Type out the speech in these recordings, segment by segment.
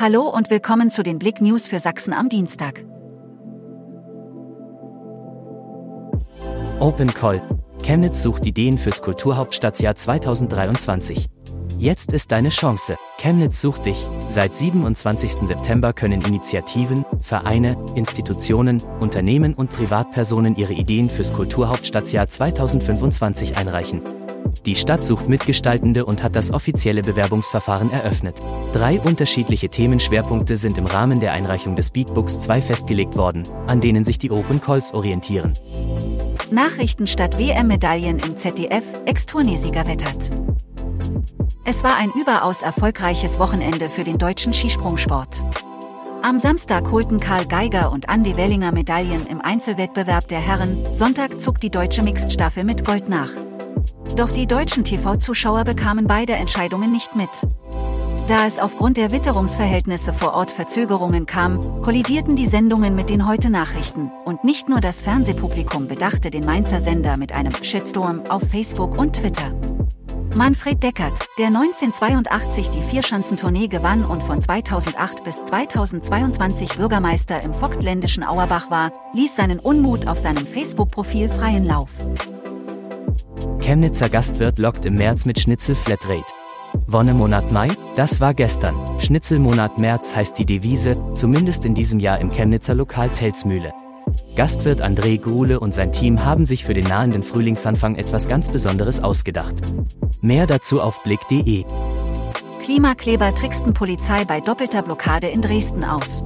Hallo und willkommen zu den Blick News für Sachsen am Dienstag. Open Call. Chemnitz sucht Ideen fürs Kulturhauptstadtjahr 2023. Jetzt ist deine Chance. Chemnitz sucht dich. Seit 27. September können Initiativen, Vereine, Institutionen, Unternehmen und Privatpersonen ihre Ideen fürs Kulturhauptstadtjahr 2025 einreichen. Die Stadt sucht Mitgestaltende und hat das offizielle Bewerbungsverfahren eröffnet. Drei unterschiedliche Themenschwerpunkte sind im Rahmen der Einreichung des Beatbooks 2 festgelegt worden, an denen sich die Open Calls orientieren. Nachrichten statt WM-Medaillen im ZDF, Ex-Turnierssieger wettert. Es war ein überaus erfolgreiches Wochenende für den deutschen Skisprungsport. Am Samstag holten Karl Geiger und Andy Wellinger Medaillen im Einzelwettbewerb der Herren, Sonntag zog die deutsche Mixed-Staffel mit Gold nach. Doch die deutschen TV-Zuschauer bekamen beide Entscheidungen nicht mit. Da es aufgrund der Witterungsverhältnisse vor Ort Verzögerungen kam, kollidierten die Sendungen mit den Heute-Nachrichten und nicht nur das Fernsehpublikum bedachte den Mainzer Sender mit einem Shitstorm auf Facebook und Twitter. Manfred Deckert, der 1982 die Vierschanzentournee gewann und von 2008 bis 2022 Bürgermeister im vogtländischen Auerbach war, ließ seinen Unmut auf seinem Facebook-Profil freien Lauf. Chemnitzer Gastwirt lockt im März mit Schnitzel Flatrate. Wonnemonat Mai? Das war gestern. Schnitzelmonat März heißt die Devise, zumindest in diesem Jahr im Chemnitzer Lokal Pelzmühle. Gastwirt André Gruhle und sein Team haben sich für den nahenden Frühlingsanfang etwas ganz Besonderes ausgedacht. Mehr dazu auf blick.de. Klimakleber tricksten Polizei bei doppelter Blockade in Dresden aus.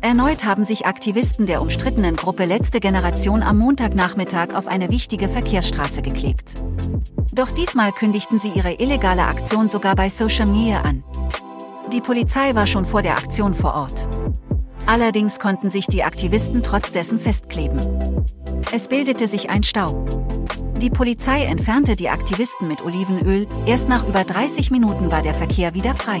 Erneut haben sich Aktivisten der umstrittenen Gruppe Letzte Generation am Montagnachmittag auf eine wichtige Verkehrsstraße geklebt. Doch diesmal kündigten sie ihre illegale Aktion sogar bei Social Media an. Die Polizei war schon vor der Aktion vor Ort. Allerdings konnten sich die Aktivisten trotz dessen festkleben. Es bildete sich ein Stau. Die Polizei entfernte die Aktivisten mit Olivenöl, erst nach über 30 Minuten war der Verkehr wieder frei.